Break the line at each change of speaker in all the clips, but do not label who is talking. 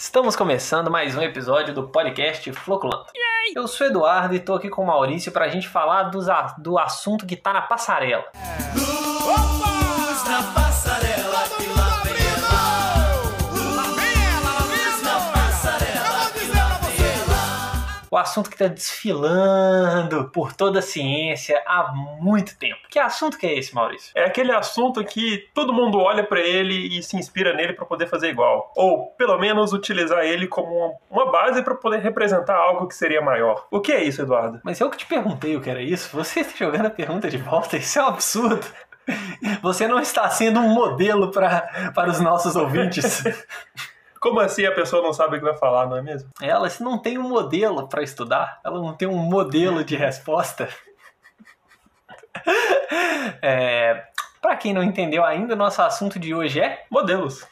Estamos começando mais um episódio do podcast Floculando. Eu sou Eduardo e tô aqui com o Maurício pra gente falar dos a- do assunto que tá na passarela.
Luz
O assunto que tá desfilando por toda a ciência há muito tempo. Que assunto que é esse, Maurício?
É aquele assunto que todo mundo olha pra ele e se inspira nele pra poder fazer igual. Ou, pelo menos, utilizar ele como uma- base pra poder representar algo que seria maior. O que é isso, Eduardo?
Mas eu que te perguntei o que era isso, você tá jogando a pergunta de volta, isso é um absurdo. Você não está sendo um modelo pra, para os nossos ouvintes.
Como assim a pessoa não sabe o que vai falar, não é mesmo?
Ela se não tem um modelo para estudar, ela não tem um modelo de resposta. É, para quem não entendeu ainda, nosso assunto de hoje é
Modelos.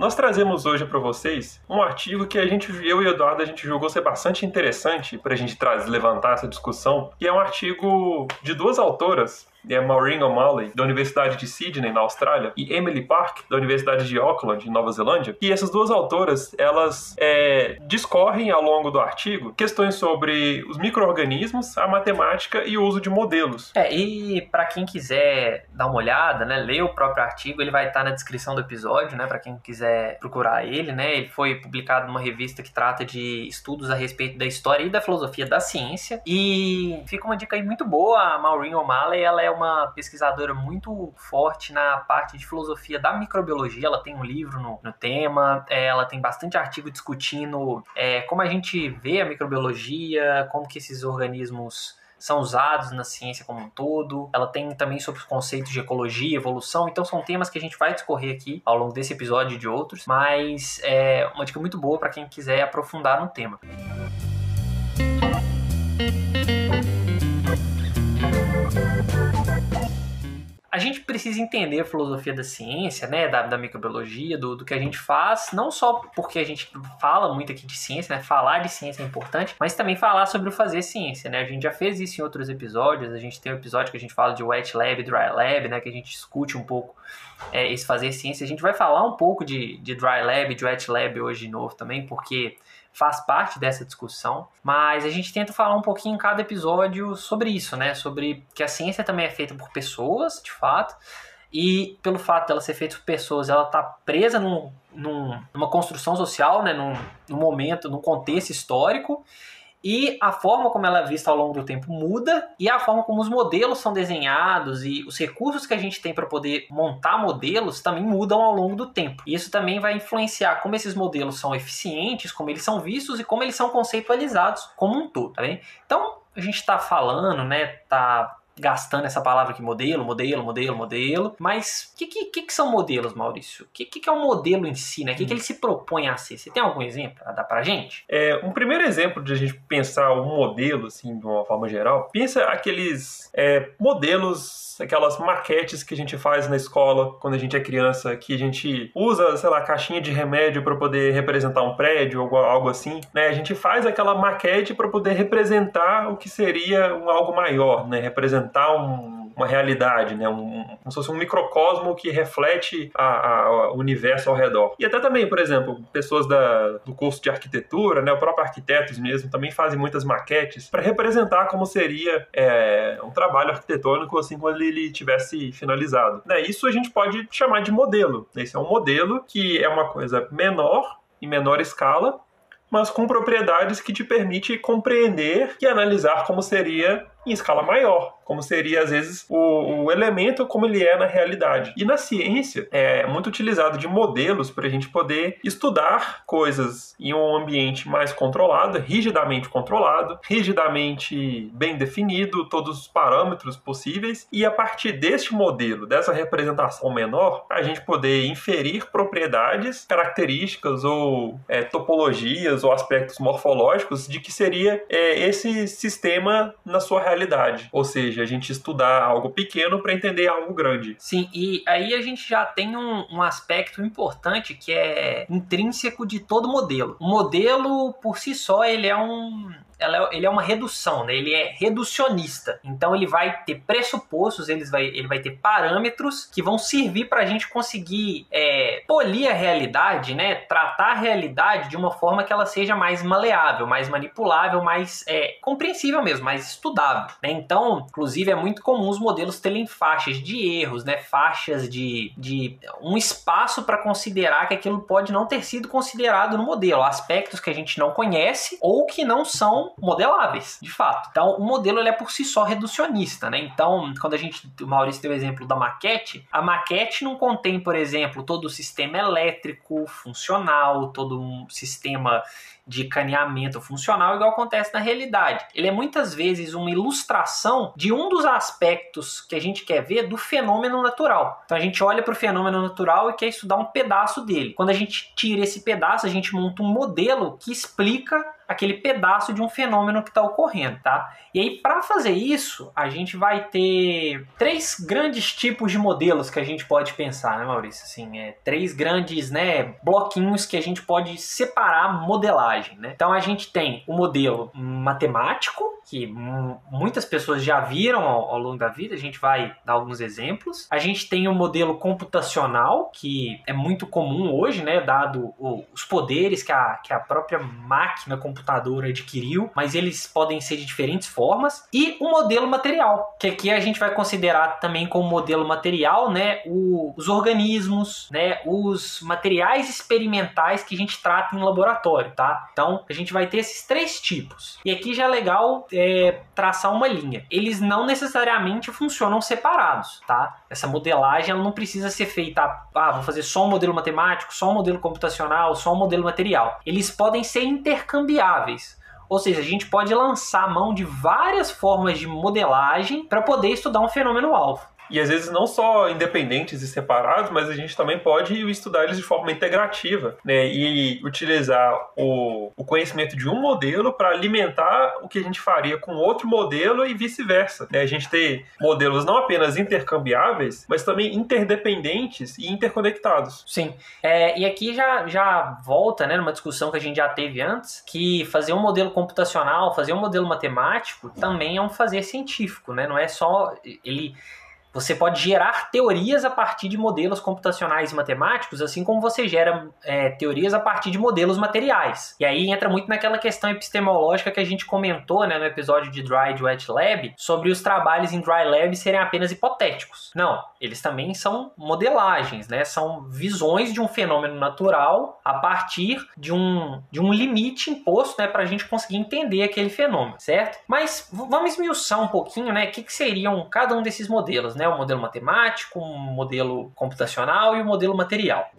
Nós trazemos hoje para vocês um artigo que a gente, eu e o Eduardo, a gente julgou ser bastante interessante para a gente trazer, levantar essa discussão, que é um artigo de duas autoras, é Maureen O'Malley, da Universidade de Sydney, na Austrália, e Emily Park, da Universidade de Auckland, em Nova Zelândia. E essas duas autoras, elas é, discorrem ao longo do artigo questões sobre os micro-organismos, a matemática e o uso de modelos.
É, e para quem quiser dar uma olhada, né, ler o próprio artigo, ele vai estar na descrição do episódio, né, para quem quiser procurar ele, né? Ele foi publicado numa revista que trata de estudos a respeito da história e da filosofia da ciência. E fica uma dica aí muito boa, a Maureen O'Malley, ela é uma pesquisadora muito forte na parte de filosofia da microbiologia, ela tem um livro no, no tema, é, ela tem bastante artigo discutindo é, como a gente vê a microbiologia, como que esses organismos são usados na ciência como um todo. Ela tem também sobre os conceitos de ecologia, evolução. Então são temas que a gente vai discorrer aqui ao longo desse episódio e de outros. Mas é uma dica muito boa para quem quiser aprofundar no tema. A gente precisa entender a filosofia da ciência, né, da, da microbiologia, do, do que a gente faz, não só porque a gente fala muito aqui de ciência, né, falar de ciência é importante, mas também falar sobre o fazer ciência, né, a gente já fez isso em outros episódios, a gente tem um episódio que a gente fala de wet lab, dry lab, né, que a gente discute um pouco é, esse fazer ciência, a gente vai falar um pouco de, de dry lab, de wet lab hoje de novo também, porque faz parte dessa discussão, mas a gente tenta falar um pouquinho em cada episódio sobre isso, né? Sobre que a ciência também é feita por pessoas, de fato, e pelo fato dela ser feita por pessoas, ela tá presa num, num, numa construção social, né? Num, num momento, num contexto histórico, e a forma como ela é vista ao longo do tempo muda, e a forma como os modelos são desenhados e os recursos que a gente tem para poder montar modelos também mudam ao longo do tempo. E isso também vai influenciar como esses modelos são eficientes, como eles são vistos e como eles são conceitualizados como um todo, tá bem? Então, a gente está falando, né, tá gastando essa palavra aqui, modelo, modelo, modelo, modelo. Mas o que, que, que, são modelos, Maurício? O que, que, é um modelo em si, né? O que, que ele se propõe a ser? Você tem algum exemplo a dar pra gente?
É, um primeiro exemplo de a gente pensar um modelo, assim, de uma forma geral, pensa aqueles é, modelos, aquelas maquetes que a gente faz na escola quando a gente é criança, que a gente usa, sei lá, caixinha de remédio para poder representar um prédio ou algo assim, né? A gente faz aquela maquete para poder representar o que seria um algo maior, né? Representar um, uma realidade, né? Um, como se fosse um microcosmo que reflete o universo ao redor. E até também, por exemplo, pessoas da, do curso de arquitetura, né? O próprio arquitetos mesmo também fazem muitas maquetes para representar como seria é, um trabalho arquitetônico assim quando ele tivesse finalizado. Né? Isso a gente pode chamar de modelo. Esse é um modelo que é uma coisa menor, em menor escala, mas com propriedades que te permite compreender e analisar como seria em escala maior, como seria às vezes o, o, elemento como ele é na realidade. E na ciência é muito utilizado de modelos para a gente poder estudar coisas em um ambiente mais controlado, rigidamente controlado, rigidamente bem definido, todos os parâmetros possíveis, e a partir deste modelo, dessa representação menor, a gente poder inferir propriedades, características ou é, topologias ou aspectos morfológicos de que seria é, esse sistema na sua realidade. Ou seja, a gente estudar algo pequeno para entender algo grande.
Sim, e aí a gente já tem um, um, aspecto importante que é intrínseco de todo modelo. O modelo, por si só, ele é um ela é, ele é uma redução, né? Ele é reducionista. Então ele vai ter pressupostos, ele vai, ele vai ter parâmetros que vão servir para a gente conseguir é, polir a realidade, né? Tratar a realidade de uma forma que ela seja mais maleável, mais manipulável, mais é, compreensível mesmo, mais estudável. Né? Então, inclusive, é muito comum os modelos terem faixas de erros, né? Faixas de, de um espaço para considerar que aquilo pode não ter sido considerado no modelo, aspectos que a gente não conhece ou que não são modeláveis, de fato. Então, o modelo ele é por si só reducionista, né? Então, quando a gente, o Maurício deu o exemplo da maquete, a maquete não contém, por exemplo, todo o sistema elétrico funcional, todo um sistema de caneamento funcional, igual acontece na realidade. Ele é muitas vezes uma ilustração de um dos aspectos que a gente quer ver do fenômeno natural. Então a gente olha para o fenômeno natural e quer estudar um pedaço dele. Quando a gente tira esse pedaço, a gente monta um modelo que explica aquele pedaço de um fenômeno que está ocorrendo, tá? E aí, para fazer isso, a gente vai ter três grandes tipos de modelos que a gente pode pensar, né, Maurício? Assim, é, três grandes né, bloquinhos que a gente pode separar a modelagem, né? Então, a gente tem o modelo matemático, que muitas pessoas já viram ao, ao, longo da vida, a gente vai dar alguns exemplos. A gente tem o modelo computacional, que é muito comum hoje, né, dado o, os poderes que a, que a própria máquina computadora adquiriu, mas eles podem ser de diferentes formas. E o modelo material, que aqui a gente vai considerar também como modelo material, né, o, os organismos, né, os materiais experimentais que a gente trata em laboratório, tá? Então, a gente vai ter esses três tipos. E aqui já é legal é, traçar uma linha. Eles não necessariamente funcionam separados, tá? Essa modelagem ela não precisa ser feita, ah, vou fazer só um modelo matemático, só um modelo computacional, só um modelo material. Eles podem ser intercambiáveis. Ou seja, a gente pode lançar mão de várias formas de modelagem para poder estudar um fenômeno alvo.
E às vezes não só independentes e separados, mas a gente também pode estudar eles de forma integrativa, né? E utilizar o, o conhecimento de um modelo para alimentar o que a gente faria com outro modelo e vice-versa. Né? A gente ter modelos não apenas intercambiáveis, mas também interdependentes e interconectados.
Sim. É, e aqui já, já volta, né, numa discussão que a gente já teve antes, que fazer um modelo computacional, fazer um modelo matemático também é um fazer científico, né? Não é só ele você pode gerar teorias a partir de modelos computacionais e matemáticos, assim como você gera é, teorias a partir de modelos materiais. E aí entra muito naquela questão epistemológica que a gente comentou né, no episódio de Dry e Wet Lab, sobre os trabalhos em Dry Lab serem apenas hipotéticos. Não, eles também são modelagens, né? são visões de um fenômeno natural a partir de um, de um limite imposto né, para a gente conseguir entender aquele fenômeno, certo? Mas vamos esmiuçar um pouquinho né, o que, que seriam cada um desses modelos né? O modelo matemático, um modelo computacional e o modelo material.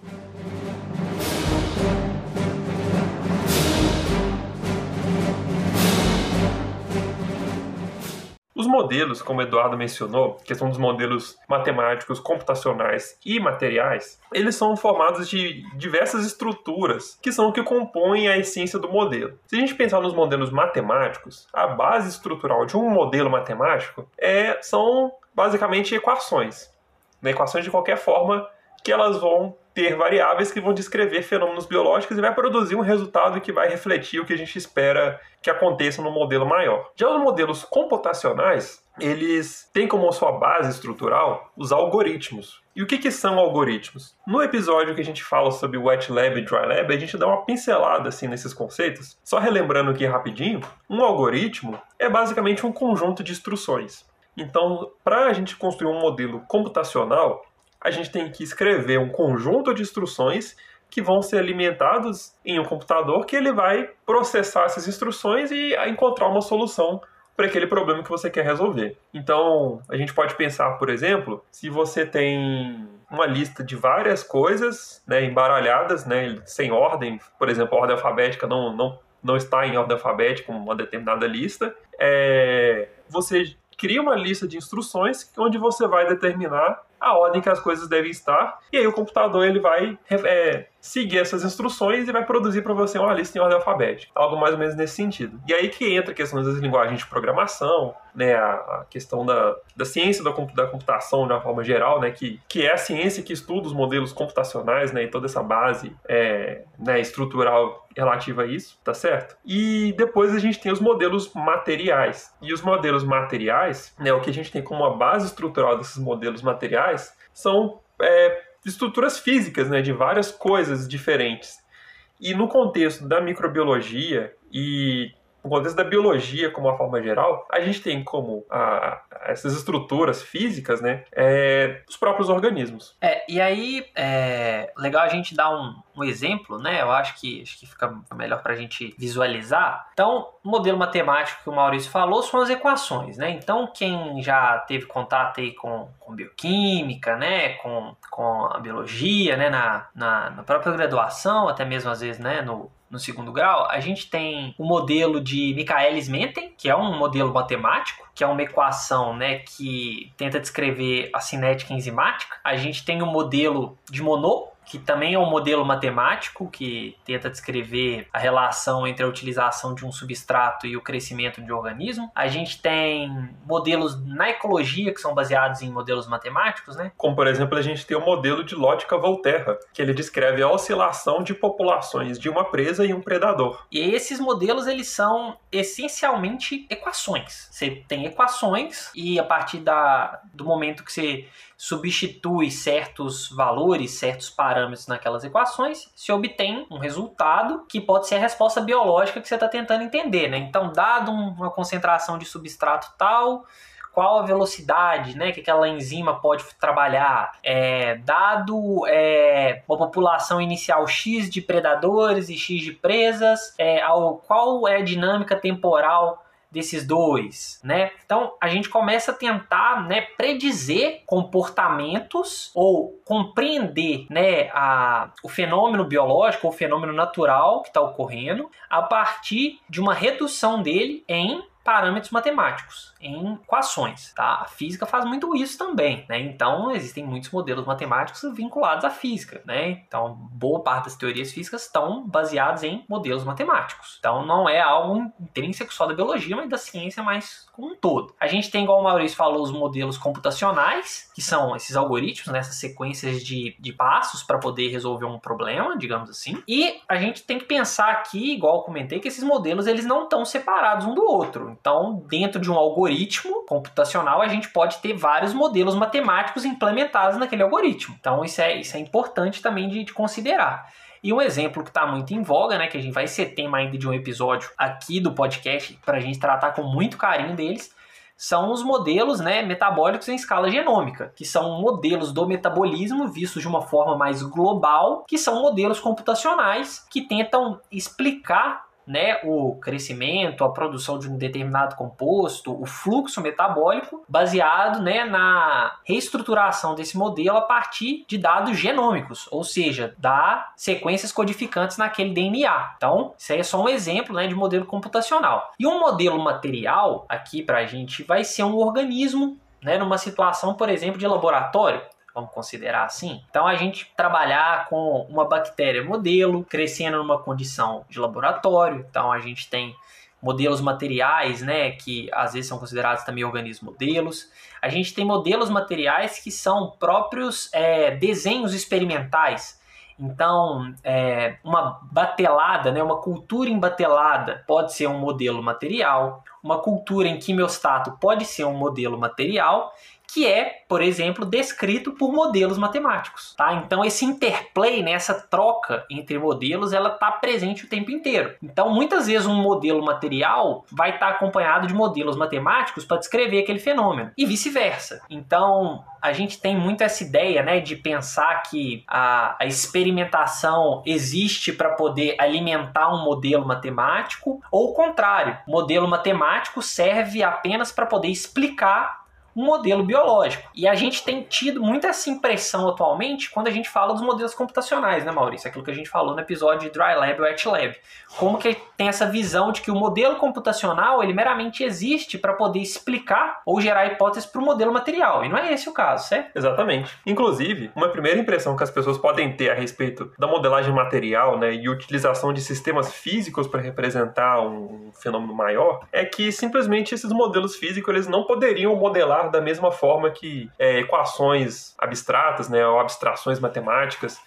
Os modelos, como o Eduardo mencionou, que são dos modelos matemáticos, computacionais e materiais, eles são formados de diversas estruturas que são o que compõem a essência do modelo. Se a gente pensar nos modelos matemáticos, a base estrutural de um modelo matemático é, são basicamente equações. Né? Equações de qualquer forma que elas vão ter variáveis que vão descrever fenômenos biológicos e vai produzir um resultado que vai refletir o que a gente espera que aconteça no modelo maior. Já os modelos computacionais, eles têm como sua base estrutural os algoritmos. E o que, que são algoritmos? No episódio que a gente fala sobre Wet Lab e Dry Lab, a gente dá uma pincelada assim nesses conceitos. Só relembrando aqui rapidinho, um algoritmo é basicamente um conjunto de instruções. Então, para a gente construir um modelo computacional, a gente tem que escrever um conjunto de instruções que vão ser alimentados em um computador que ele vai processar essas instruções e encontrar uma solução para aquele problema que você quer resolver. Então, a gente pode pensar, por exemplo, se você tem uma lista de várias coisas né, embaralhadas, né, sem ordem, por exemplo, a ordem alfabética não, não, não está em ordem alfabética, uma determinada lista, é, você cria uma lista de instruções onde você vai determinar a ordem que as coisas devem estar, e aí o computador ele vai é, seguir essas instruções e vai produzir para você uma lista em ordem alfabética. Algo mais ou menos nesse sentido. E aí que entra a questão das linguagens de programação, né, a, a questão da, da ciência da, da, computação de uma forma geral, né, que, que é a ciência que estuda os modelos computacionais, né, e toda essa base é, né, estrutural relativa a isso, tá certo? E depois a gente tem os modelos materiais. E os modelos materiais, né, o que a gente tem como uma base estrutural desses modelos materiais são é, estruturas físicas, né, de várias coisas diferentes. E no contexto da microbiologia e no contexto da biologia como uma forma geral, a gente tem como a, essas estruturas físicas, né, é, os próprios organismos.
É, e aí é legal a gente dar um, um exemplo, né? Eu acho que, acho que fica melhor para a gente visualizar. Então, o modelo matemático que o Maurício falou são as equações, né? Então, quem já teve contato aí com, com bioquímica, né? Com, com a biologia, né? Na, na, na própria graduação, até mesmo às vezes, né? No, no segundo grau, a gente tem o modelo de Michaelis-Menten, que é um modelo matemático, que é uma equação né, que tenta descrever a cinética enzimática. A gente tem o modelo de Monod, que também é um modelo matemático que tenta descrever a relação entre a utilização de um substrato e o crescimento de um organismo. A gente tem modelos na ecologia que são baseados em modelos matemáticos, né?
Como, por exemplo, a gente tem o modelo de lógica Volterra, que ele descreve a oscilação de populações de uma presa e um predador.
E esses modelos, eles são essencialmente equações. Você tem equações e a partir da, do momento que você substitui certos valores, certos parâmetros naquelas equações, se obtém um resultado que pode ser a resposta biológica que você está tentando entender. Né? Então, dado uma concentração de substrato tal, qual a velocidade né, que aquela enzima pode trabalhar, é, dado é, uma população inicial X de predadores e X de presas, é, ao, qual é a dinâmica temporal desses dois, né? Então a gente começa a tentar, né, predizer comportamentos ou compreender, né, a, o fenômeno biológico ou fenômeno natural que está ocorrendo a partir de uma redução dele em parâmetros matemáticos, em equações, tá? A física faz muito isso também, né? Então, existem muitos modelos matemáticos vinculados à física, né? Então, boa parte das teorias físicas estão baseadas em modelos matemáticos. Então, não é algo intrínseco só da biologia, mas da ciência mais como um todo. A gente tem, igual o Maurício falou, os modelos computacionais, que são esses algoritmos, né? essas sequências de, de passos para poder resolver um problema, digamos assim. E a gente tem que pensar aqui, igual comentei, que esses modelos eles não estão separados um do outro. Então, dentro de um algoritmo computacional, a gente pode ter vários modelos matemáticos implementados naquele algoritmo. Então, isso é, isso é importante também de, de considerar. E um exemplo que está muito em voga, né, que a gente vai ser tema ainda de um episódio aqui do podcast para a gente tratar com muito carinho deles, são os modelos né, metabólicos em escala genômica, que são modelos do metabolismo vistos de uma forma mais global, que são modelos computacionais que tentam explicar né, o crescimento, a produção de um determinado composto, o fluxo metabólico, baseado né, na reestruturação desse modelo a partir de dados genômicos, ou seja, da sequências codificantes naquele DNA. Então, isso aí é só um exemplo né, de modelo computacional. E um modelo material, aqui para a gente, vai ser um organismo né, numa situação, por exemplo, de laboratório vamos considerar assim. Então a gente trabalhar com uma bactéria modelo, crescendo numa condição de laboratório. Então a gente tem modelos materiais, né, que às vezes são considerados também organismos modelos. A gente tem modelos materiais que são próprios é, desenhos experimentais. Então, é, uma batelada, né, uma cultura embatelada pode ser um modelo material, uma cultura em quimiostato pode ser um modelo material, que é, por exemplo, descrito por modelos matemáticos, tá? Então esse interplay, né, essa troca entre modelos, ela está presente o tempo inteiro. Então muitas vezes um modelo material vai estar tá acompanhado de modelos matemáticos para descrever aquele fenômeno e vice-versa. Então a gente tem muito essa ideia, né, de pensar que a, a experimentação existe para poder alimentar um modelo matemático, ou o contrário, modelo matemático serve apenas para poder explicar um modelo biológico. E a gente tem tido muita essa impressão atualmente quando a gente fala dos modelos computacionais, né, Maurício? Aquilo que a gente falou no episódio de Dry Lab e Wet Lab. Como que tem essa visão de que o modelo computacional, ele meramente existe para poder explicar ou gerar hipóteses para o modelo material. E não é esse o caso, certo?
Exatamente. Inclusive, uma primeira impressão que as pessoas podem ter a respeito da modelagem material né, e utilização de sistemas físicos para representar um fenômeno maior é que simplesmente esses modelos físicos eles não poderiam modelar da mesma forma que é, equações abstratas né, ou abstrações matemáticas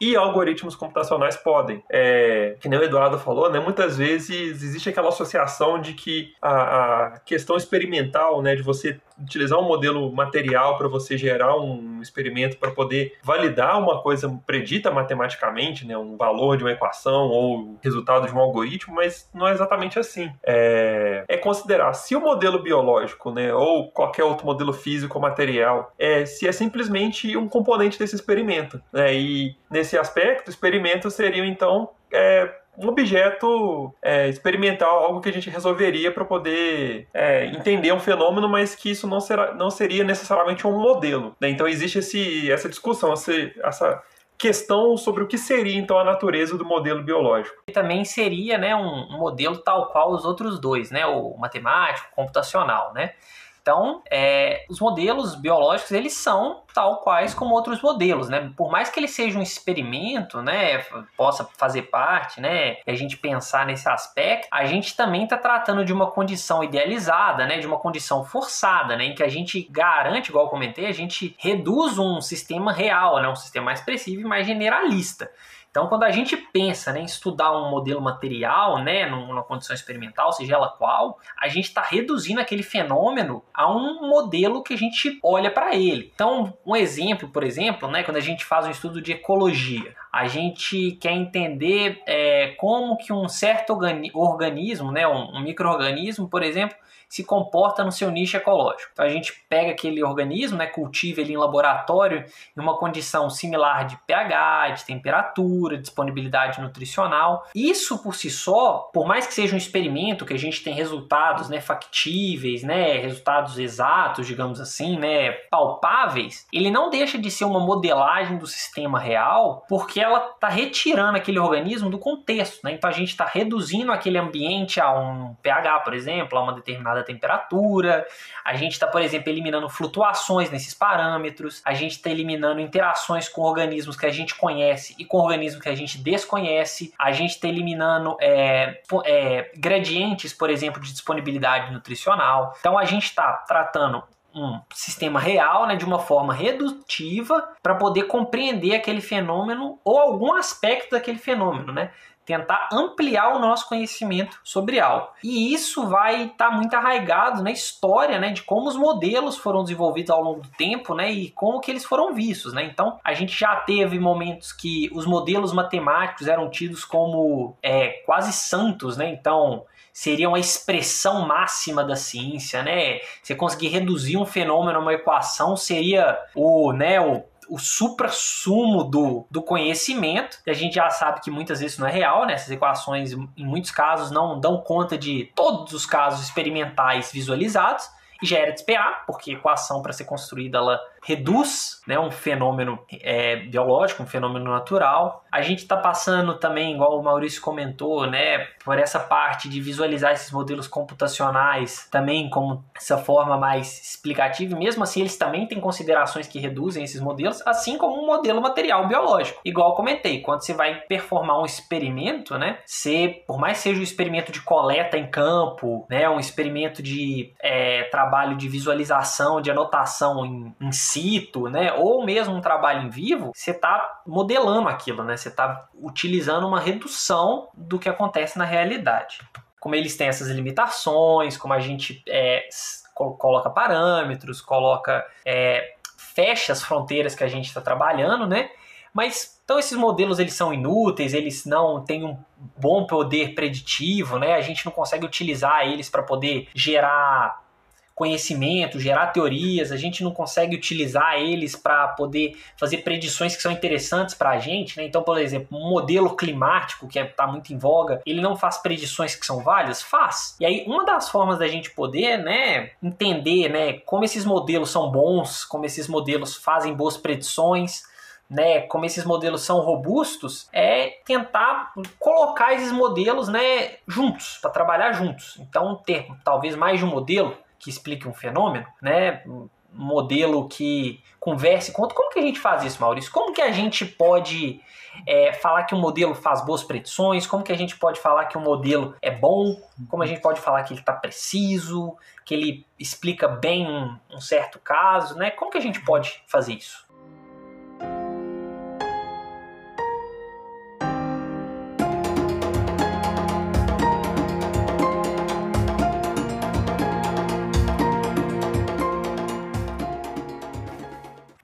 e algoritmos computacionais podem. É, que nem o Eduardo falou, né, muitas vezes existe aquela associação de que a, a questão experimental, né, de você utilizar um modelo material para você gerar um experimento para poder validar uma coisa predita matematicamente, né, um valor de uma equação ou resultado de um algoritmo, mas não é exatamente assim. É, é considerar se o modelo biológico, né, ou qualquer outro modelo físico ou material, é, se é simplesmente um componente desse experimento. Né, e nesse aspecto, experimentos seriam então é, um objeto é, experimental, algo que a gente resolveria para poder é, entender um fenômeno, mas que isso não, será, não seria necessariamente um modelo. Né? Então existe esse, essa discussão, essa, questão sobre o que seria então a natureza do modelo biológico.
E também seria né, um, um modelo tal qual os outros dois, né, o matemático, o computacional, né? Então, é, os modelos biológicos, eles são tal quais como outros modelos, né? Por mais que ele seja um experimento, né, possa fazer parte, né, e a gente pensar nesse aspecto, a gente também está tratando de uma condição idealizada, né, de uma condição forçada, né, em que a gente garante, igual eu comentei, a gente reduz um sistema real, né, um sistema mais expressivo e mais generalista. Então, quando a gente pensa né, em estudar um modelo material, né, numa condição experimental, seja ela qual, a gente está reduzindo aquele fenômeno a um modelo que a gente olha para ele. Então, um exemplo, por exemplo, né, quando a gente faz um estudo de ecologia, a gente quer entender é, como que um certo organismo, né, um, um microorganismo, por exemplo, se comporta no seu nicho ecológico. Então a gente pega aquele organismo, né, cultiva ele em laboratório em uma condição similar de pH, de temperatura, disponibilidade nutricional. Isso por si só, por mais que seja um experimento que a gente tem resultados, né, factíveis, né, resultados exatos, digamos assim, né, palpáveis, ele não deixa de ser uma modelagem do sistema real, porque ela está retirando aquele organismo do contexto, né? Então a gente está reduzindo aquele ambiente a um pH, por exemplo, a uma determinada da temperatura, a gente está, por exemplo, eliminando flutuações nesses parâmetros, a gente está eliminando interações com organismos que a gente conhece e com organismos que a gente desconhece, a gente está eliminando é, é, gradientes, por exemplo, de disponibilidade nutricional. Então a gente está tratando um sistema real, né, de uma forma redutiva, para poder compreender aquele fenômeno ou algum aspecto daquele fenômeno, né? Tentar ampliar o nosso conhecimento sobre algo. E isso vai estar tá muito arraigado na história, né, de como os modelos foram desenvolvidos ao longo do tempo, né, e como que eles foram vistos, né. Então, a gente já teve momentos que os modelos matemáticos eram tidos como é, quase santos, né. Então, seriam a expressão máxima da ciência, né? Você conseguir reduzir um fenômeno a uma equação seria o, né, o o supra-sumo do, do conhecimento, que a gente já sabe que muitas vezes não é real, né? Essas equações, em muitos casos, não dão conta de todos os casos experimentais visualizados, e já era de esperar, porque equação para ser construída ela reduz né, um fenômeno é, biológico, um fenômeno natural. A gente está passando também, igual o Maurício comentou, né, por essa parte de visualizar esses modelos computacionais também como essa forma mais explicativa. E mesmo assim, eles também têm considerações que reduzem esses modelos, assim como um modelo material biológico. Igual comentei, quando você vai performar um experimento, né, você, por mais seja um experimento de coleta em campo, né, um experimento de é, trabalho de visualização, de anotação em, em cito, né, ou mesmo um trabalho em vivo, você está modelando aquilo, né? Você está utilizando uma redução do que acontece na realidade. Como eles têm essas limitações, como a gente é, coloca parâmetros, coloca é, fecha as fronteiras que a gente está trabalhando, né? Mas então esses modelos eles são inúteis, eles não têm um bom poder preditivo, né? A gente não consegue utilizar eles para poder gerar conhecimento, gerar teorias, a gente não consegue utilizar eles para poder fazer predições que são interessantes para a gente. Né? Então, por exemplo, um modelo climático que está muito em voga, ele não faz predições que são válidas? Faz. E aí, uma das formas da gente poder né, entender né, como esses modelos são bons, como esses modelos fazem boas predições, né, como esses modelos são robustos, é tentar colocar esses modelos, né, juntos, para trabalhar juntos. Então, ter talvez mais de um modelo que explique um fenômeno, né, um modelo que converse com outro. Como que a gente faz isso, Maurício? Como que a gente pode é, falar que um modelo faz boas predições? Como que a gente pode falar que um modelo é bom? Como a gente pode falar que ele está preciso, que ele explica bem um, um certo caso, né? Como que a gente pode fazer isso?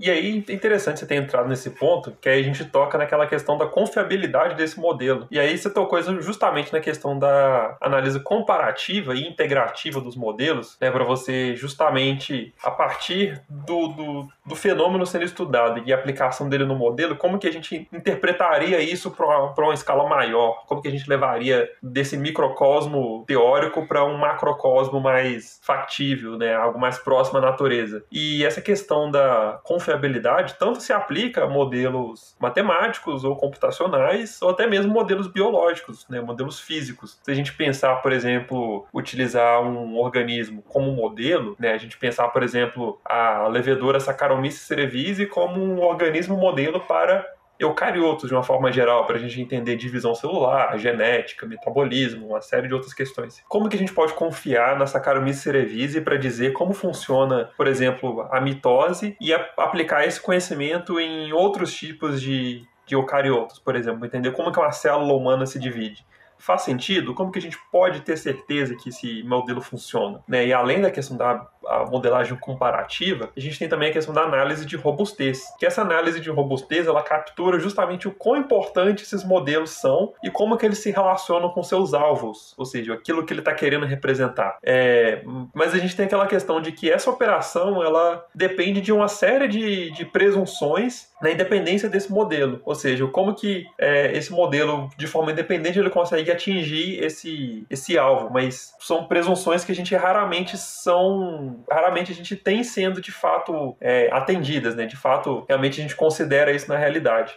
E aí é interessante você ter entrado nesse ponto, que aí a gente toca naquela questão da confiabilidade desse modelo. E aí você tocou justamente na questão da análise comparativa e integrativa dos modelos, né, para você justamente, a partir do, do, do, fenômeno sendo estudado e aplicação dele no modelo, como que a gente interpretaria isso para uma, uma escala maior? Como que a gente levaria desse microcosmo teórico para um macrocosmo mais factível, né, algo mais próximo à natureza? E essa questão da confiabilidade confiabilidade tanto se aplica a modelos matemáticos ou computacionais, ou até mesmo modelos biológicos, né, modelos físicos. Se a gente pensar, por exemplo, utilizar um organismo como modelo, né, a gente pensar, por exemplo, a levedora Saccharomyces cerevisiae como um organismo modelo para eucariotos de uma forma geral, para a gente entender divisão celular, genética, metabolismo, uma série de outras questões. Como que a gente pode confiar na Saccharomyces cerevisiae para dizer como funciona, por exemplo, a mitose e a aplicar esse conhecimento em outros tipos de, de eucariotos, por exemplo, entender como que uma célula humana se divide faz sentido? Como que a gente pode ter certeza que esse modelo funciona? Né? E além da questão da modelagem comparativa, a gente tem também a questão da análise de robustez. Que essa análise de robustez, ela captura justamente o quão importante esses modelos são e como que eles se relacionam com seus alvos, ou seja, aquilo que ele está querendo representar. É, mas a gente tem aquela questão de que essa operação, ela depende de uma série de, de presunções na independência desse modelo, ou seja, como que é, esse modelo, de forma independente, ele consegue atingir esse, esse alvo, mas são presunções que a gente raramente são, raramente a gente tem sendo de fato é, atendidas, né? De fato, realmente a gente considera isso na realidade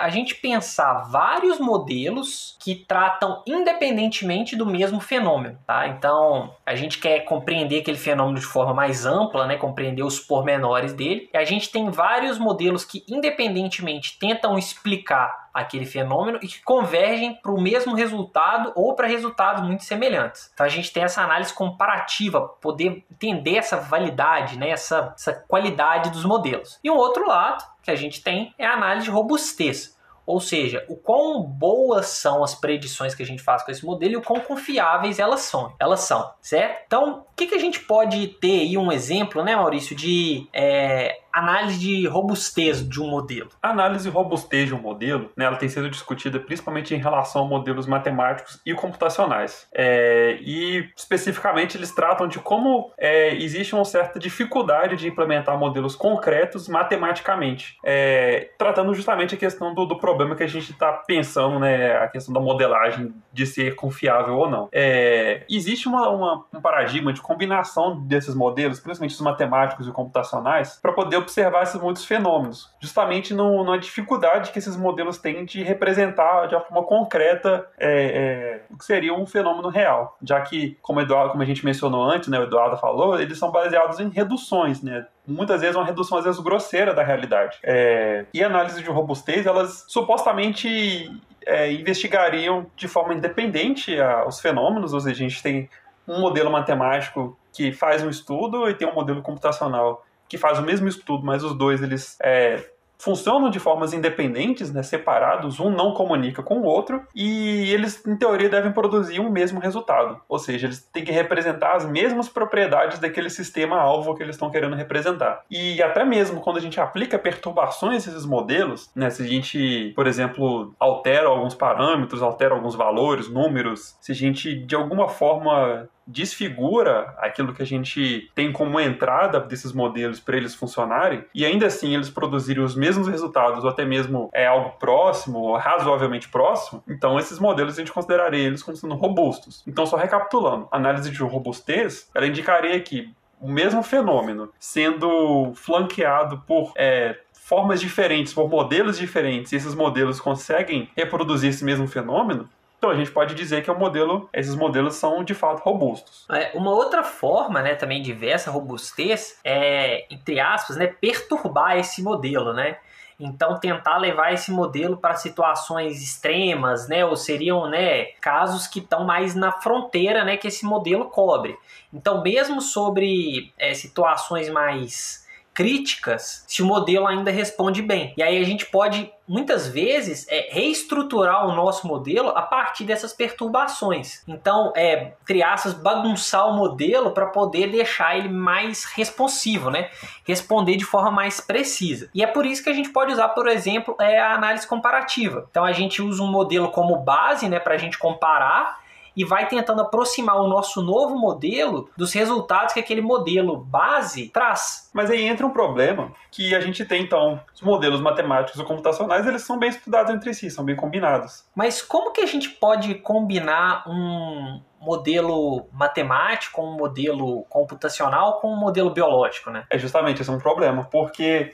a gente pensar vários modelos que tratam independentemente do mesmo fenômeno, tá? Então, a gente quer compreender aquele fenômeno de forma mais ampla, né, compreender os pormenores dele. E a gente tem vários modelos que independentemente tentam explicar aquele fenômeno e que convergem para o mesmo resultado ou para resultados muito semelhantes. Então a gente tem essa análise comparativa, poder entender essa validade, né, essa, essa qualidade dos modelos. E um outro lado que a gente tem é a análise de robustez. Ou seja, o quão boas são as predições que a gente faz com esse modelo e o quão confiáveis elas são, elas são, certo? Então, o que, que a gente pode ter aí um exemplo, né, Maurício, de é, análise de robustez de um modelo?
A análise robustez de um modelo, né, ela tem sido discutida principalmente em relação a modelos matemáticos e computacionais. É, e especificamente eles tratam de como é, existe uma certa dificuldade de implementar modelos concretos matematicamente, é, tratando justamente a questão do, do problema que a gente está pensando, né, a questão da modelagem de ser confiável ou não. É, existe uma, uma, um paradigma de combinação desses modelos, principalmente os matemáticos e computacionais, para poder observar esses muitos fenômenos, justamente no, na dificuldade que esses modelos têm de representar de uma forma concreta é, é, o que seria um fenômeno real, já que, como, Eduardo, como a gente mencionou antes, né, o Eduardo falou, eles são baseados em reduções, né, muitas vezes uma redução às vezes grosseira da realidade. É, e análise de robustez, elas supostamente é, investigariam de forma independente a, os fenômenos, ou seja, a gente tem um modelo matemático que faz um estudo e tem um modelo computacional que faz o mesmo estudo, mas os dois eles é, funcionam de formas independentes, né, separados, um não comunica com o outro, e eles, em teoria, devem produzir um mesmo resultado. Ou seja, eles têm que representar as mesmas propriedades daquele sistema-alvo que eles estão querendo representar. E até mesmo quando a gente aplica perturbações nesses modelos, né, se a gente, por exemplo, altera alguns parâmetros, altera alguns valores, números, se a gente de alguma forma desfigura aquilo que a gente tem como entrada desses modelos para eles funcionarem e ainda assim eles produzirem os mesmos resultados ou até mesmo é algo próximo razoavelmente próximo, então esses modelos a gente consideraria eles como sendo robustos. Então só recapitulando, a análise de robustez, ela indicaria que o mesmo fenômeno sendo flanqueado por é, formas diferentes, por modelos diferentes, e esses modelos conseguem reproduzir esse mesmo fenômeno, então a gente pode dizer que o modelo, esses modelos são de fato robustos.
É, uma outra forma, né, também essa robustez é, entre aspas, né, perturbar esse modelo, né? Então tentar levar esse modelo para situações extremas, né, ou seriam, né, casos que estão mais na fronteira, né, que esse modelo cobre. Então mesmo sobre é, situações mais críticas se o modelo ainda responde bem. E aí a gente pode muitas vezes é, reestruturar o nosso modelo a partir dessas perturbações. Então, é, criaças bagunçar o modelo para poder deixar ele mais responsivo, né? Responder de forma mais precisa. E é por isso que a gente pode usar, por exemplo, é, a análise comparativa. Então, a gente usa um modelo como base, né, para a gente comparar e vai tentando aproximar o nosso novo modelo dos resultados que aquele modelo base traz.
Mas aí entra um problema que a gente tem então, os modelos matemáticos ou computacionais, eles são bem estudados entre si, são bem combinados.
Mas como que a gente pode combinar um modelo matemático, um modelo computacional com um modelo biológico, né?
É justamente esse é um problema, porque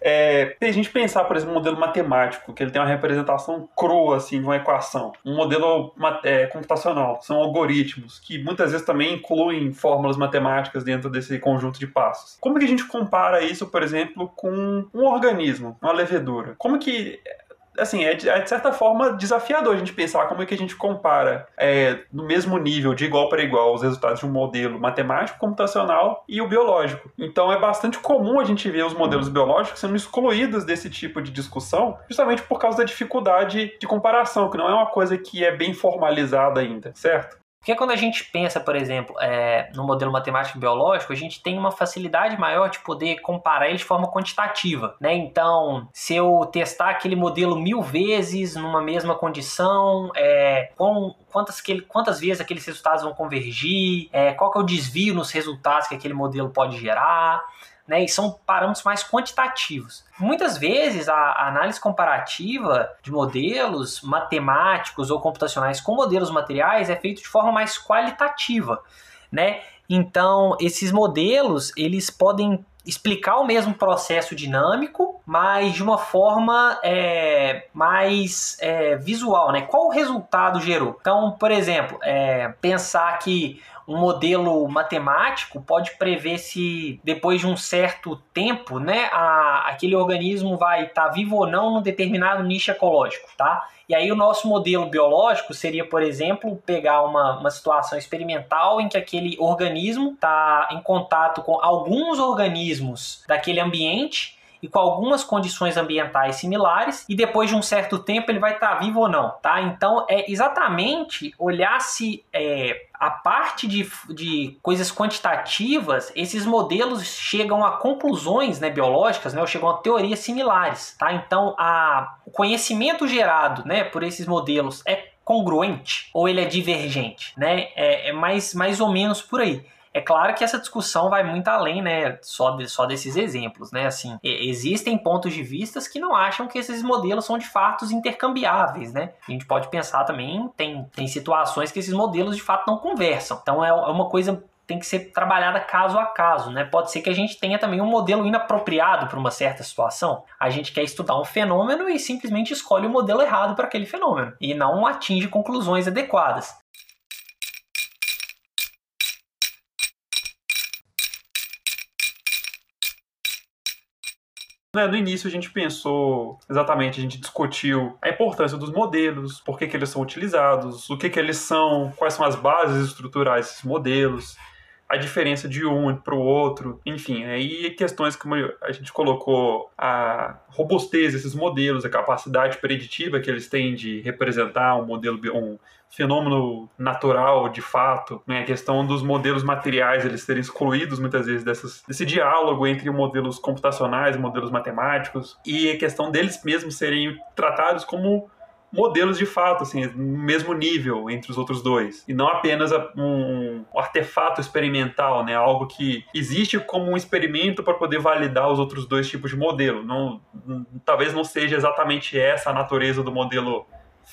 é, se a gente pensar, por exemplo, um modelo matemático, que ele tem uma representação crua assim, de uma equação, um modelo é, computacional, são algoritmos, que muitas vezes também incluem fórmulas matemáticas dentro desse conjunto de passos. Como que a gente compara isso, por exemplo, com um organismo, uma levedura? Como que assim, é de, é de, certa forma desafiador a gente pensar como é que a gente compara é, no mesmo nível, de igual para igual, os resultados de um modelo matemático, computacional e o biológico. Então é bastante comum a gente ver os modelos biológicos sendo excluídos desse tipo de discussão, justamente por causa da dificuldade de comparação, que não é uma coisa que é bem formalizada ainda, certo?
Porque quando a gente pensa, por exemplo, é, no modelo matemático biológico, a gente tem uma facilidade maior de poder comparar ele de forma quantitativa, né? Então, se eu testar aquele modelo mil vezes numa mesma condição, é, com, quantas, que, quantas vezes aqueles resultados vão convergir, é, qual que é o desvio nos resultados que aquele modelo pode gerar, né? E são parâmetros mais quantitativos. Muitas vezes a, análise comparativa de modelos matemáticos ou computacionais com modelos materiais é feito de forma mais qualitativa, né? Então, esses modelos, eles podem explicar o mesmo processo dinâmico, mas de uma forma é, mais é, visual, né? Qual o resultado gerou? Então, por exemplo, é, pensar que um modelo matemático pode prever se depois de um certo tempo, né, a, aquele organismo vai estar tá vivo ou não num determinado nicho ecológico, tá? E aí o nosso modelo biológico seria, por exemplo, pegar uma, uma situação experimental em que aquele organismo está em contato com alguns organismos daquele ambiente e com algumas condições ambientais similares e depois de um certo tempo ele vai estar tá vivo ou não, tá? Então é exatamente olhar se é, a parte de, de coisas quantitativas, esses modelos chegam a conclusões né, biológicas, né, ou chegam a teorias similares, tá? Então a, o conhecimento gerado né, por esses modelos é congruente ou ele é divergente, né? É, é mais, mais ou menos por aí. É claro que essa discussão vai muito além, né, só, de, só desses exemplos, né, assim, existem pontos de vistas que não acham que esses modelos são de fato intercambiáveis, né, a gente pode pensar também, tem, tem situações que esses modelos de fato não conversam, então é, é uma coisa tem que ser trabalhada caso a caso, né? Pode ser que a gente tenha também um modelo inapropriado para uma certa situação. A gente quer estudar um fenômeno e simplesmente escolhe o modelo errado para aquele fenômeno e não atinge conclusões adequadas.
No início a gente pensou exatamente, a gente discutiu a importância dos modelos, por que, que eles são utilizados, o que, que eles são, quais são as bases estruturais desses modelos. A diferença de um para o outro, enfim, aí questões como a gente colocou a robustez desses modelos, a capacidade preditiva que eles têm de representar um modelo, um fenômeno natural de fato, né? a questão dos modelos materiais eles serem excluídos muitas vezes dessas, desse diálogo entre modelos computacionais modelos matemáticos, e a questão deles mesmos serem tratados como modelos de fato, assim, no mesmo nível entre os outros dois. E não apenas um, artefato experimental, né? Algo que existe como um experimento para poder validar os outros dois tipos de modelo. Não, talvez não seja exatamente essa a natureza do modelo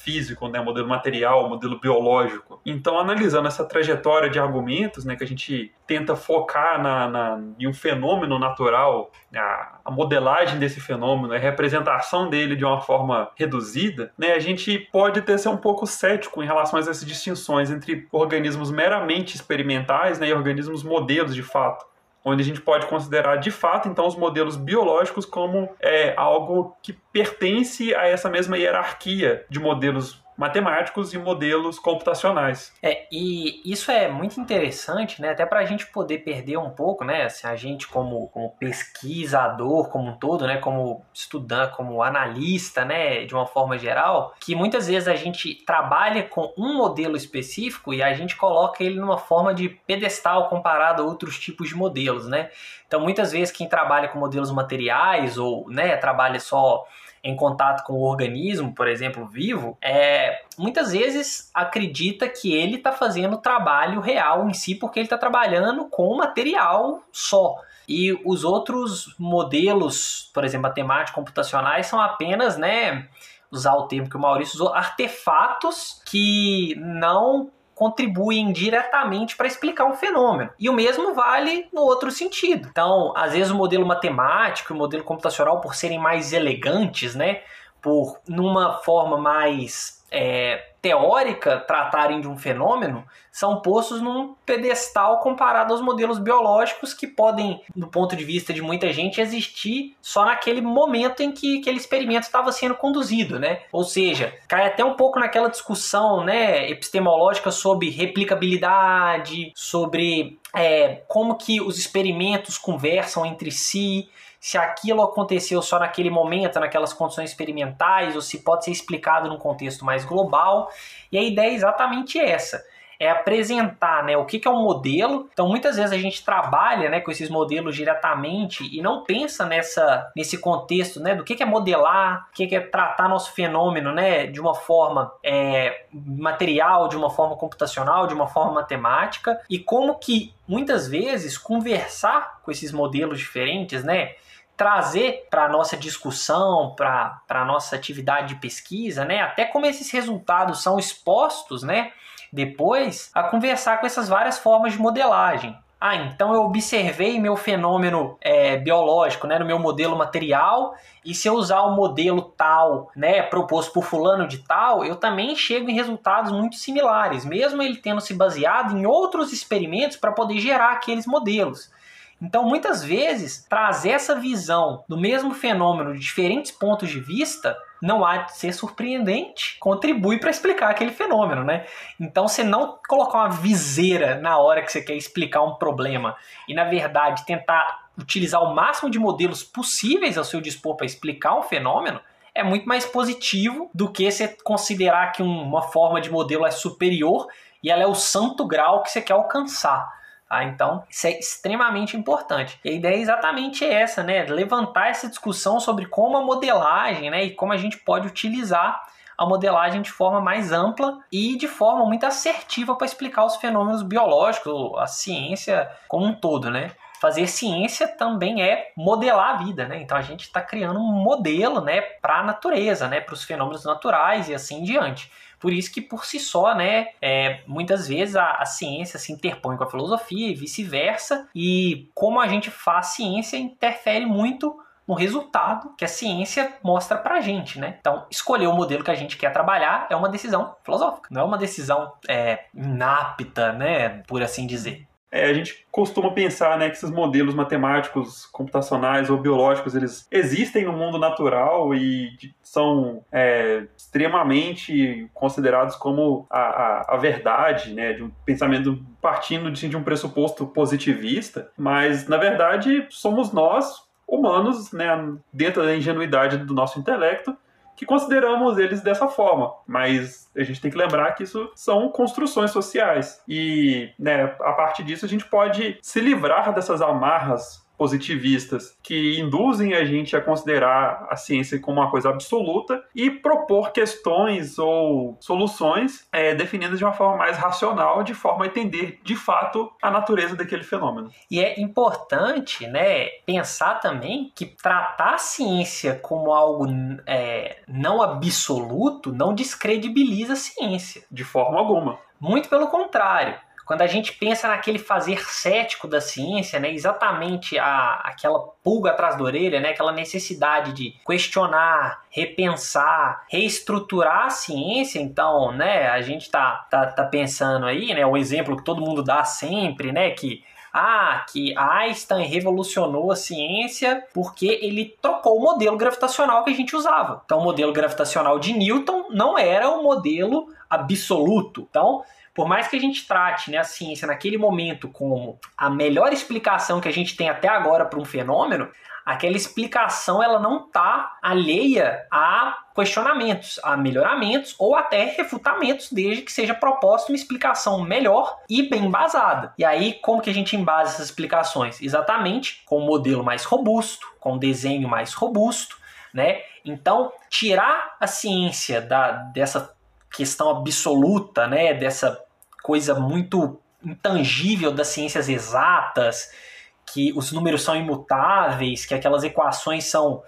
físico, né, modelo material, modelo biológico. Então, analisando essa trajetória de argumentos, né, que a gente tenta focar na, na em um fenômeno natural, a, a, modelagem desse fenômeno, a representação dele de uma forma reduzida, né, a gente pode ter ser um pouco cético em relação a essas distinções entre organismos meramente experimentais né, e organismos modelos de fato onde a gente pode considerar de fato então os modelos biológicos como é, algo que pertence a essa mesma hierarquia de modelos matemáticos e modelos computacionais.
É, e isso é muito interessante, né? Até para a gente poder perder um pouco, né? Assim, a gente como, como pesquisador como um todo, né? Como estudante, como analista, né? De uma forma geral, que muitas vezes a gente trabalha com um modelo específico e a gente coloca ele numa forma de pedestal comparado a outros tipos de modelos, né? Então, muitas vezes quem trabalha com modelos materiais ou, né? Trabalha só em contato com o organismo, por exemplo, vivo, é, muitas vezes acredita que ele está fazendo trabalho real em si, porque ele está trabalhando com material só. E os outros modelos, por exemplo, matemáticos, computacionais, são apenas, né, usar o termo que o Maurício usou, artefatos que não contribuem diretamente para explicar um fenômeno. E o mesmo vale no outro sentido. Então, às vezes o modelo matemático e o modelo computacional, por serem mais elegantes, né, por numa forma mais é, teórica tratarem de um fenômeno são postos num pedestal comparado aos modelos biológicos que podem, do ponto de vista de muita gente, existir só naquele momento em que aquele experimento estava sendo conduzido, né? Ou seja, cai até um pouco naquela discussão, né, epistemológica sobre replicabilidade, sobre é, como que os experimentos conversam entre si se aquilo aconteceu só naquele momento, naquelas condições experimentais, ou se pode ser explicado num contexto mais global. E a ideia é exatamente essa é apresentar né, o que, é um modelo. Então, muitas vezes a gente trabalha né, com esses modelos diretamente e não pensa nessa, nesse contexto né, do que, que é modelar, o que, que é tratar nosso fenômeno né, de uma forma é, material, de uma forma computacional, de uma forma matemática, e como que muitas vezes conversar com esses modelos diferentes, né? Trazer para a nossa discussão, para a nossa atividade de pesquisa, né? Até como esses resultados são expostos, né? Depois, a conversar com essas várias formas de modelagem. Ah, então eu observei meu fenômeno é, biológico, né, no meu modelo material, e se eu usar o modelo tal, né, proposto por fulano de tal, eu também chego em resultados muito similares, mesmo ele tendo se baseado em outros experimentos para poder gerar aqueles modelos. Então, muitas vezes, trazer essa visão do mesmo fenômeno de diferentes pontos de vista não há de ser surpreendente, contribui para explicar aquele fenômeno, né? Então, você não colocar uma viseira na hora que você quer explicar um problema e, na verdade, tentar utilizar o máximo de modelos possíveis ao seu dispor para explicar um fenômeno, é muito mais positivo do que você considerar que uma forma de modelo é superior e ela é o santo grau que você quer alcançar. Tá? Então, isso é extremamente importante. E a ideia é exatamente essa, né? Levantar essa discussão sobre como a modelagem né? e como a gente pode utilizar a modelagem de forma mais ampla e de forma muito assertiva para explicar os fenômenos biológicos, a ciência como um todo, né? Fazer ciência também é modelar a vida, né? Então a gente está criando um modelo, né, para a natureza, né, para os fenômenos naturais e assim em diante. Por isso que, por si só, né, é, muitas vezes a, a, ciência se interpõe com a filosofia e vice-versa, e como a gente faz ciência interfere muito no resultado que a ciência mostra pra gente, né? Então, escolher o modelo que a gente quer trabalhar é uma decisão filosófica, não é uma decisão é, inapta, né, por assim dizer.
É, a gente costuma pensar né, que esses modelos matemáticos, computacionais ou biológicos, eles existem no mundo natural e são é, extremamente considerados como a, a, a, verdade, né, de um pensamento partindo de, de um pressuposto positivista, mas na verdade somos nós, humanos, né, dentro da ingenuidade do nosso intelecto, que consideramos eles dessa forma. Mas a gente tem que lembrar que isso são construções sociais. E, né, a partir disso, a gente pode se livrar dessas amarras positivistas que induzem a gente a considerar a ciência como uma coisa absoluta e propor questões ou soluções é, definidas de uma forma mais racional, de forma a entender de fato a natureza daquele fenômeno.
E é importante, né, pensar também que tratar a ciência como algo é, não absoluto não descredibiliza a ciência.
De forma alguma.
Muito pelo contrário. Quando a gente pensa naquele fazer cético da ciência, né, exatamente a, aquela pulga atrás da orelha, né, aquela necessidade de questionar, repensar, reestruturar a ciência, então, né, a gente tá, tá, tá pensando aí, né, o exemplo que todo mundo dá sempre, né, que ah, que Einstein revolucionou a ciência porque ele trocou o modelo gravitacional que a gente usava. Então, o modelo gravitacional de Newton não era o modelo absoluto. Então, por mais que a gente trate né, a ciência naquele momento como a melhor explicação que a gente tem até agora para um fenômeno, aquela explicação ela não está alheia a questionamentos, a melhoramentos ou até refutamentos, desde que seja proposta uma explicação melhor e bem embasada. E aí, como que a gente embasa essas explicações? Exatamente com um modelo mais robusto, com um desenho mais robusto, né? Então, tirar a ciência da, dessa questão absoluta, né, dessa coisa muito intangível das ciências exatas, que os números são imutáveis, que aquelas equações são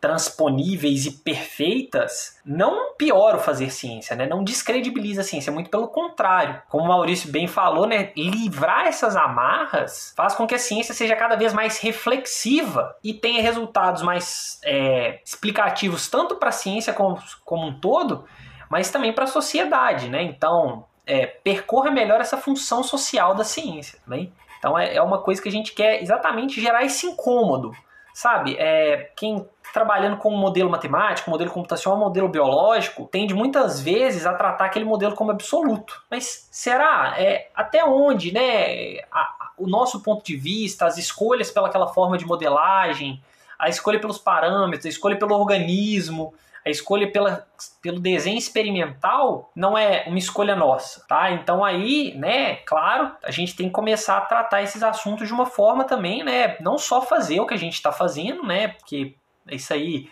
transponíveis e perfeitas, não piora o fazer ciência, né? Não descredibiliza a ciência, muito pelo contrário. Como o Maurício bem falou, né? Livrar essas amarras faz com que a ciência seja cada vez mais reflexiva e tenha resultados mais é, explicativos tanto para a ciência como, como um todo, mas também para a sociedade, né? Então, é, percorra melhor essa função social da ciência também. Então é, é uma coisa que a gente quer exatamente gerar esse incômodo, sabe? É, quem trabalhando com um modelo matemático, um modelo computacional, um modelo biológico, tende muitas vezes a tratar aquele modelo como absoluto. Mas será? É, até onde, né? A, o nosso ponto de vista, as escolhas pelaquela forma de modelagem, a escolha pelos parâmetros, a escolha pelo organismo, a escolha pela, pelo desenho experimental não é uma escolha nossa, tá? Então aí, né, claro, a gente tem que começar a tratar esses assuntos de uma forma também, né, não só fazer o que a gente está fazendo, né, porque isso aí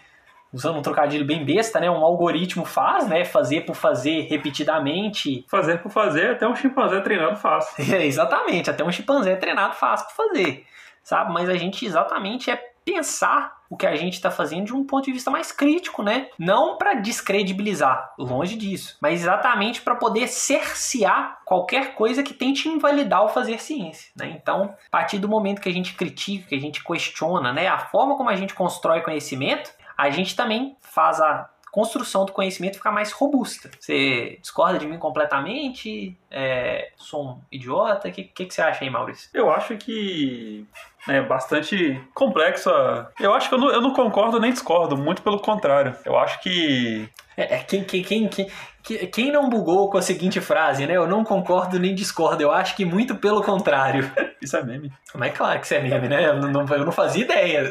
usando um trocadilho bem besta, né? Um algoritmo faz, né? Fazer por fazer repetidamente.
Fazer por fazer, até um chimpanzé treinado faz.
É, exatamente, até um chimpanzé treinado faz por fazer, sabe? Mas a gente exatamente é pensar o que a gente está fazendo de um ponto de vista mais crítico, né? Não para descredibilizar, longe disso, mas exatamente para poder cercear qualquer coisa que tente invalidar o fazer ciência, né? Então, a partir do momento que a gente critica, que a gente questiona, né, a forma como a gente constrói conhecimento, a gente também faz a construção do conhecimento ficar mais robusta. Você discorda de mim completamente? É, sou um idiota? O que, que, que, você acha aí, Maurício?
Eu acho que é bastante complexo. Eu acho que eu não, eu não concordo nem discordo, muito pelo contrário. Eu acho que.
É, é quem, quem, quem, quem, quem não bugou com a seguinte frase, né? Eu não concordo nem discordo, eu acho que muito pelo contrário.
Isso é meme.
Mas é claro que isso é meme, né? Eu não, eu não fazia ideia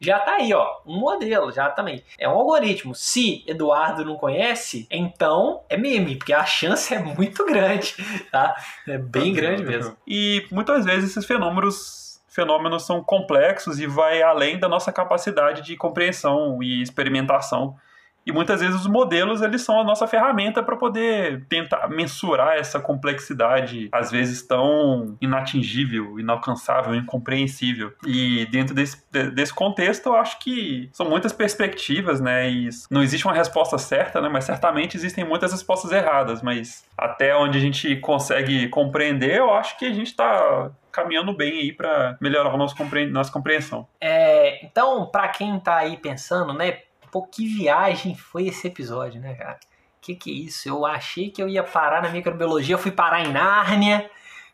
já tá aí, ó, um modelo, já também. É um algoritmo. Se Eduardo não conhece, então é meme, porque a chance é muito grande, tá? É bem grande mesmo.
E muitas vezes esses fenômenos fenômenos são complexos e vai além da nossa capacidade de compreensão e experimentação. E muitas vezes os modelos eles são a nossa ferramenta para poder tentar mensurar essa complexidade, às vezes tão inatingível, inalcançável, incompreensível. E dentro desse, desse contexto, eu acho que são muitas perspectivas, né? E não existe uma resposta certa, né? Mas certamente existem muitas respostas erradas. Mas até onde a gente consegue compreender, eu acho que a gente está caminhando bem aí para melhorar a nossa, compreensão.
É, então, para quem está aí pensando, né? Pô, que viagem foi esse episódio, né, cara? Que que é isso? Eu achei que eu ia parar na microbiologia, eu fui parar em Nárnia,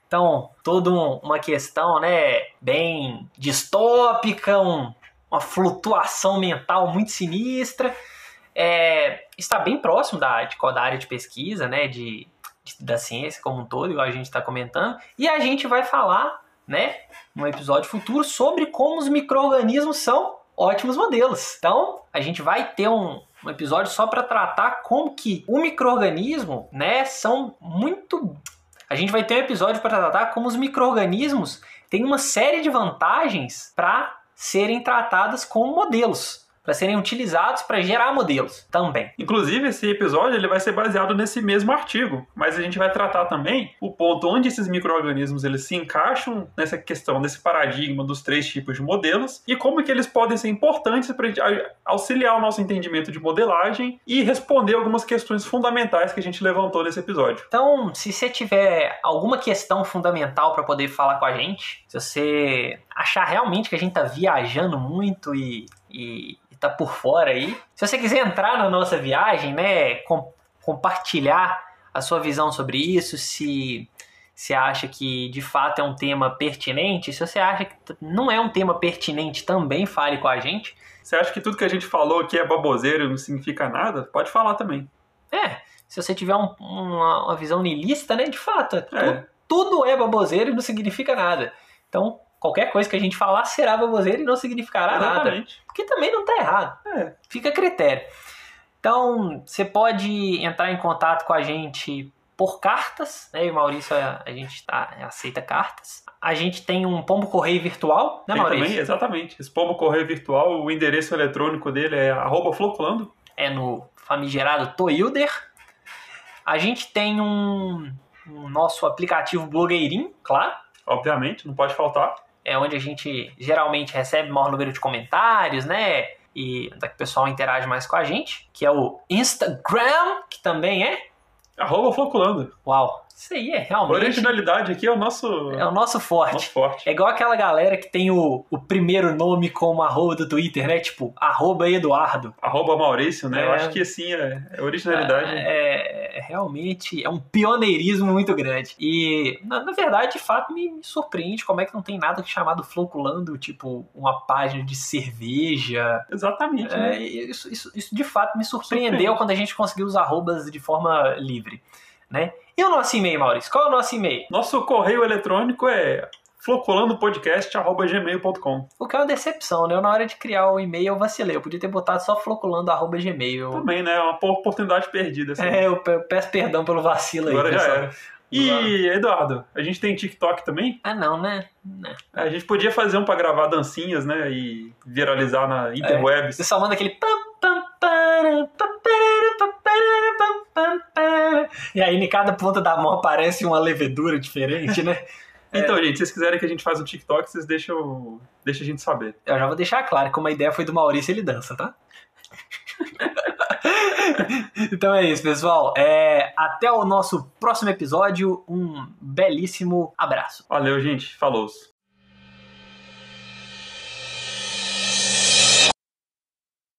Então, toda um- uma questão, né, bem distópica, um- uma flutuação mental muito sinistra. É, está bem próximo da, de, da área de pesquisa, né, de, de- da ciência como um todo, igual a gente está comentando. E a gente vai falar, né, num episódio futuro, sobre como os micro-organismos são ótimos modelos. Então, a gente vai ter um, um episódio só para tratar como que o micro-organismo, né, são muito... A gente vai ter um episódio para tratar como os micro-organismos têm uma série de vantagens para serem tratadas como modelos, para serem utilizados para gerar modelos também.
Inclusive, esse episódio ele vai ser baseado nesse mesmo artigo, mas a gente vai tratar também o ponto onde esses micro-organismos eles se encaixam nessa questão, nesse paradigma dos três tipos de modelos e como que eles podem ser importantes para auxiliar o nosso entendimento de modelagem e responder algumas questões fundamentais que a gente levantou nesse episódio.
Então, se você tiver alguma questão fundamental para poder falar com a gente, se você achar realmente que a gente tá viajando muito e, e, tá por fora aí, se você quiser entrar na nossa viagem, né, com- compartilhar a sua visão sobre isso, se se acha que de fato é um tema pertinente, se você acha que não é um tema pertinente, também fale com a gente.
Você acha que tudo que a gente falou aqui é baboseiro e não significa nada? Pode falar também.
É, se você tiver um- uma, uma visão niilista, né, de fato, tu-
É.
tudo é baboseiro e não significa nada. Então, qualquer coisa que a gente falar será baboseiro e não significará nada.
Exatamente.
Porque também não tá errado.
É.
Fica a critério. Então, você pode entrar em contato com a gente por cartas, né? E o Maurício, a a gente tá, aceita cartas. A gente tem um pombo correio virtual, né,
Tem
Maurício?
também, exatamente. Esse pombo correio virtual, o endereço eletrônico dele é arroba floculando.
é no famigerado Toilder. A gente tem um, um nosso aplicativo blogueirinho, claro,
Obviamente, não pode faltar.
É onde a gente geralmente recebe maior número de comentários, né? E onde é o pessoal interage mais com a gente, que é o Instagram, que também é.
Arroba floculando.
Uau, isso aí é realmente.
Originalidade aqui é o nosso,
É o nosso forte.
nosso forte.
É igual aquela galera que tem o, o primeiro nome como arroba do Twitter, né? Tipo, arroba Eduardo.
Arroba Maurício, né? Eu
É.
acho que assim é, é originalidade.
É, é realmente é um pioneirismo muito grande. E, na, na verdade, de fato, me, me surpreende como é que não tem nada chamado Floculando, tipo, uma página de cerveja.
Exatamente.
É,
né?
isso, isso, isso de fato me surpreendeu
Surpreende.
quando a gente conseguiu os arrobas de forma livre, né? E o nosso e-mail, Maurício? Qual é o nosso e-mail?
Nosso correio eletrônico é floculandopodcast.gmail.com
O que é uma decepção, né? Eu, na hora de criar o e-mail, eu vacilei. Eu podia ter botado só floculando.gmail.
Também, né? É uma oportunidade perdida. Assim.
É, eu pe- eu peço perdão pelo vacilo aí,
Agora já
pessoal.
era. E, Eduardo, a gente tem TikTok também?
Ah, não, né? Não.
A gente podia fazer um pra gravar dancinhas, né? E viralizar na interwebs.
Você só manda aquele. E aí, em cada ponta da mão aparece uma levedura diferente, né?
Então, gente, se vocês quiserem que a gente faça um TikTok, vocês deixam, deixam a gente saber.
Eu já vou deixar claro que uma ideia foi do Maurício ele dança, tá? então é isso, pessoal. É, até o nosso próximo episódio. Um belíssimo abraço.
Valeu, gente. Falou.